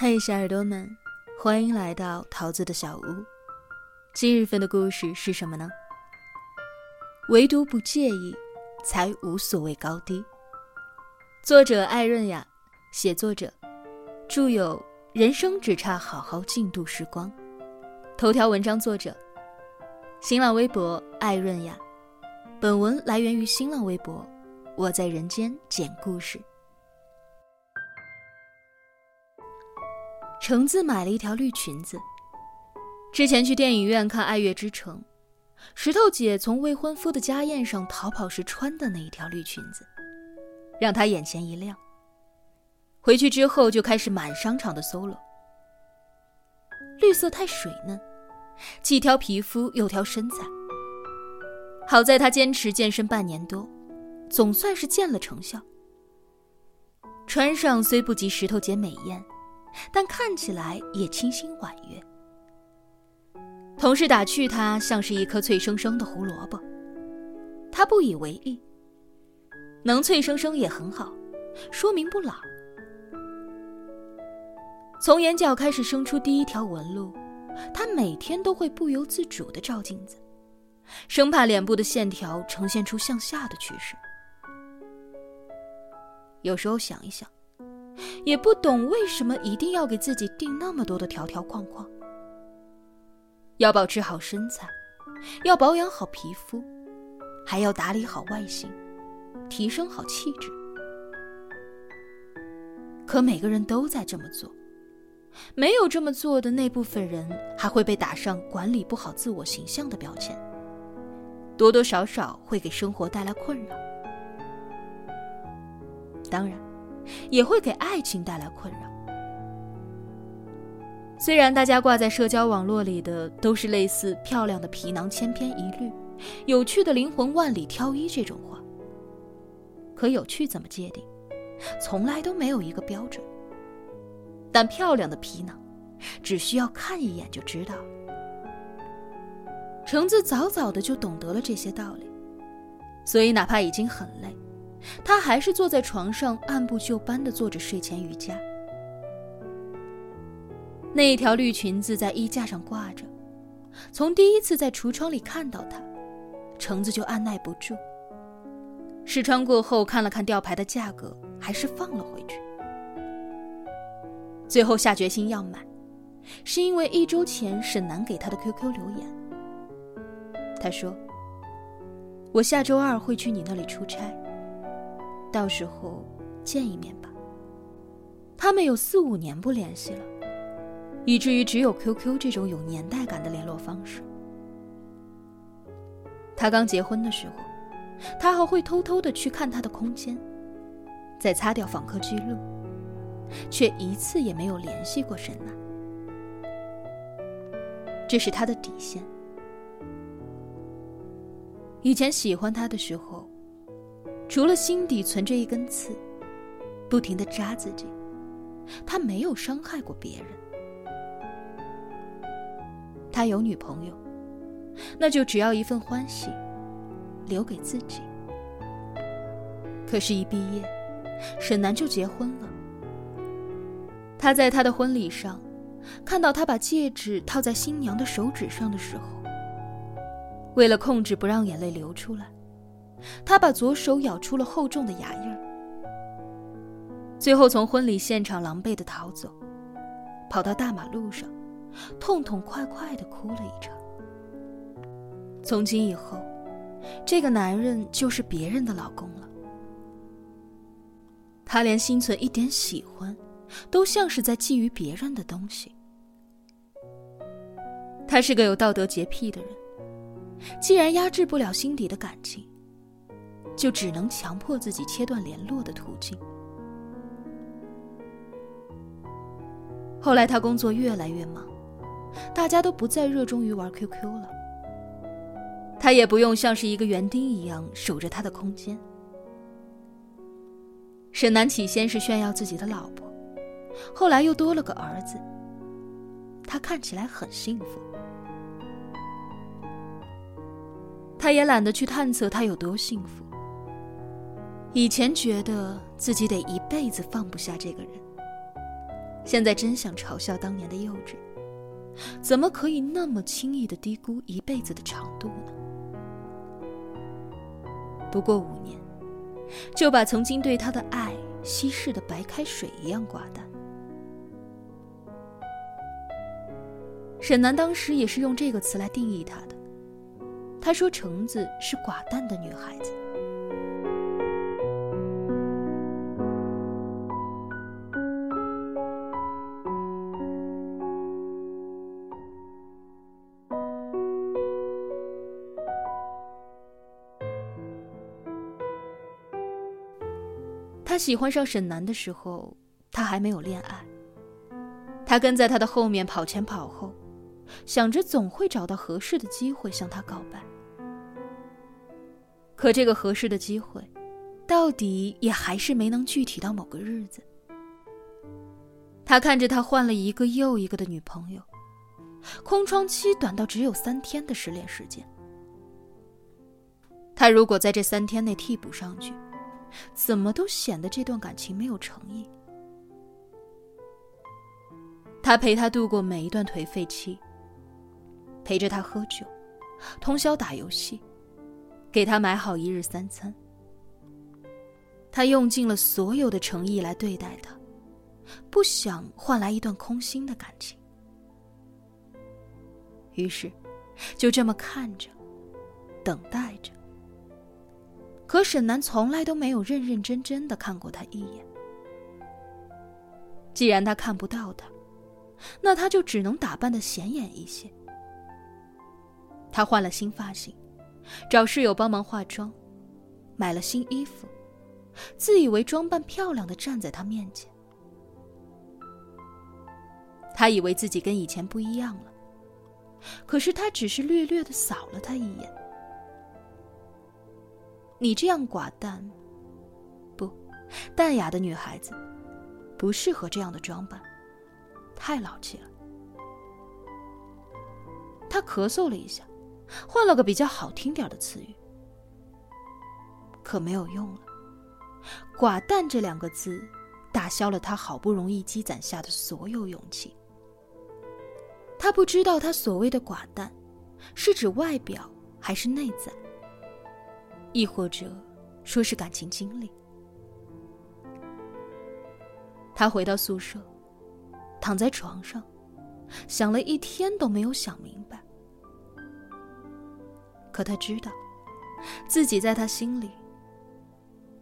嘿，小耳朵们，欢迎来到桃子的小屋。今日份的故事是什么呢？唯独不介意，才无所谓高低。作者艾润雅，写作者，著有《人生只差好好静度时光》。头条文章作者，新浪微博艾润雅。本文来源于新浪微博，我在人间捡故事。橙子买了一条绿裙子。之前去电影院看《爱乐之城》，石头姐从未婚夫的家宴上逃跑时穿的那一条绿裙子，让她眼前一亮。回去之后就开始满商场的搜罗。绿色太水嫩，既挑皮肤又挑身材。好在她坚持健身半年多，总算是见了成效。穿上虽不及石头姐美艳。但看起来也清新婉约。同事打趣他像是一颗脆生生的胡萝卜，他不以为意。能脆生生也很好，说明不老。从眼角开始生出第一条纹路，他每天都会不由自主的照镜子，生怕脸部的线条呈现出向下的趋势。有时候想一想。也不懂为什么一定要给自己定那么多的条条框框。要保持好身材，要保养好皮肤，还要打理好外形，提升好气质。可每个人都在这么做，没有这么做的那部分人，还会被打上管理不好自我形象的标签，多多少少会给生活带来困扰。当然。也会给爱情带来困扰。虽然大家挂在社交网络里的都是类似“漂亮的皮囊千篇一律，有趣的灵魂万里挑一”这种话，可有趣怎么界定，从来都没有一个标准。但漂亮的皮囊，只需要看一眼就知道。橙子早早的就懂得了这些道理，所以哪怕已经很累。他还是坐在床上，按部就班地做着睡前瑜伽。那一条绿裙子在衣架上挂着，从第一次在橱窗里看到它，橙子就按耐不住。试穿过后，看了看吊牌的价格，还是放了回去。最后下决心要买，是因为一周前沈南给他的 QQ 留言。他说：“我下周二会去你那里出差。”到时候见一面吧。他们有四五年不联系了，以至于只有 QQ 这种有年代感的联络方式。他刚结婚的时候，他还会偷偷的去看他的空间，再擦掉访客记录，却一次也没有联系过沈娜。这是他的底线。以前喜欢他的时候。除了心底存着一根刺，不停的扎自己，他没有伤害过别人。他有女朋友，那就只要一份欢喜，留给自己。可是，一毕业，沈南就结婚了。他在他的婚礼上，看到他把戒指套在新娘的手指上的时候，为了控制不让眼泪流出来。他把左手咬出了厚重的牙印儿，最后从婚礼现场狼狈的逃走，跑到大马路上，痛痛快快的哭了一场。从今以后，这个男人就是别人的老公了。他连心存一点喜欢，都像是在觊觎别人的东西。他是个有道德洁癖的人，既然压制不了心底的感情。就只能强迫自己切断联络的途径。后来他工作越来越忙，大家都不再热衷于玩 QQ 了。他也不用像是一个园丁一样守着他的空间。沈南起先是炫耀自己的老婆，后来又多了个儿子。他看起来很幸福。他也懒得去探测他有多幸福。以前觉得自己得一辈子放不下这个人，现在真想嘲笑当年的幼稚，怎么可以那么轻易的低估一辈子的长度呢？不过五年，就把曾经对他的爱稀释的白开水一样寡淡。沈南当时也是用这个词来定义他的。他说：“橙子是寡淡的女孩子。”喜欢上沈南的时候，他还没有恋爱。他跟在他的后面跑前跑后，想着总会找到合适的机会向他告白。可这个合适的机会，到底也还是没能具体到某个日子。他看着他换了一个又一个的女朋友，空窗期短到只有三天的失恋时间。他如果在这三天内替补上去。怎么都显得这段感情没有诚意。他陪她度过每一段颓废期，陪着她喝酒，通宵打游戏，给她买好一日三餐。他用尽了所有的诚意来对待她，不想换来一段空心的感情。于是，就这么看着，等待着。可沈南从来都没有认认真真的看过他一眼。既然他看不到他，那他就只能打扮的显眼一些。他换了新发型，找室友帮忙化妆，买了新衣服，自以为装扮漂亮的站在他面前。他以为自己跟以前不一样了，可是他只是略略的扫了他一眼。你这样寡淡，不，淡雅的女孩子，不适合这样的装扮，太老气了。他咳嗽了一下，换了个比较好听点的词语，可没有用了。寡淡这两个字，打消了他好不容易积攒下的所有勇气。他不知道他所谓的寡淡，是指外表还是内在。亦或者，说是感情经历。他回到宿舍，躺在床上，想了一天都没有想明白。可他知道，自己在他心里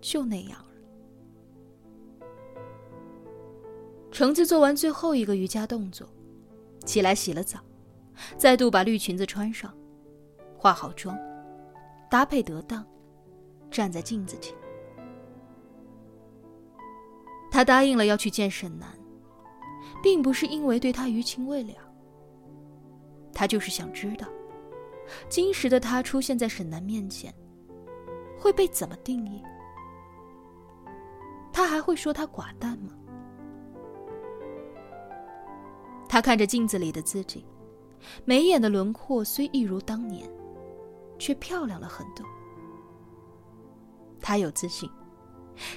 就那样了。橙子做完最后一个瑜伽动作，起来洗了澡，再度把绿裙子穿上，化好妆。搭配得当，站在镜子前，他答应了要去见沈南，并不是因为对他余情未了，他就是想知道，今时的他出现在沈南面前，会被怎么定义？他还会说他寡淡吗？他看着镜子里的自己，眉眼的轮廓虽一如当年。却漂亮了很多。他有自信，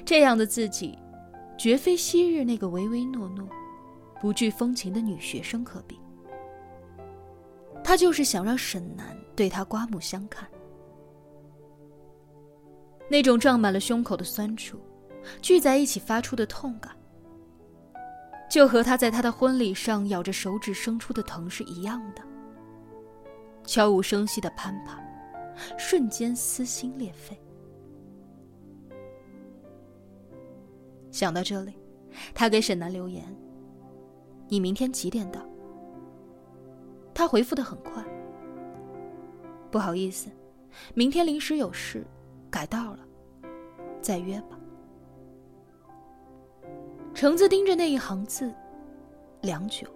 这样的自己，绝非昔日那个唯唯诺诺、不惧风情的女学生可比。他就是想让沈南对他刮目相看。那种胀满了胸口的酸楚，聚在一起发出的痛感，就和他在他的婚礼上咬着手指生出的疼是一样的，悄无声息的攀爬。瞬间撕心裂肺。想到这里，他给沈南留言：“你明天几点到？”他回复的很快：“不好意思，明天临时有事，改道了，再约吧。”橙子盯着那一行字，良久。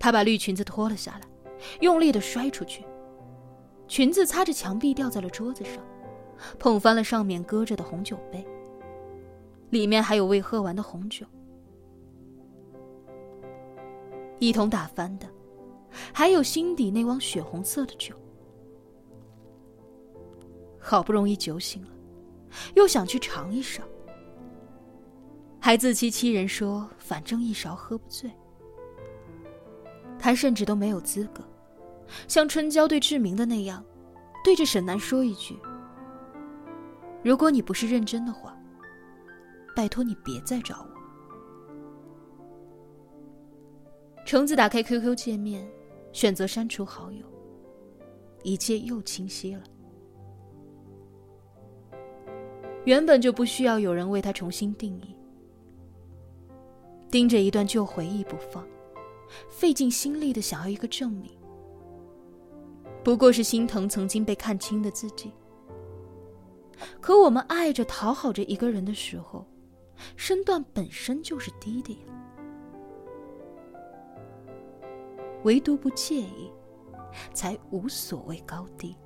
他把绿裙子脱了下来，用力的摔出去。裙子擦着墙壁掉在了桌子上，碰翻了上面搁着的红酒杯。里面还有未喝完的红酒，一同打翻的，还有心底那汪血红色的酒。好不容易酒醒了，又想去尝一勺，还自欺欺人说反正一勺喝不醉。他甚至都没有资格，像春娇对志明的那样，对着沈南说一句：“如果你不是认真的话，拜托你别再找我。”橙子打开 QQ 界面，选择删除好友，一切又清晰了。原本就不需要有人为他重新定义，盯着一段旧回忆不放，费尽心力的想要一个证明，不过是心疼曾经被看清的自己。可我们爱着、讨好着一个人的时候，身段本身就是低的呀。唯独不介意，才无所谓高低。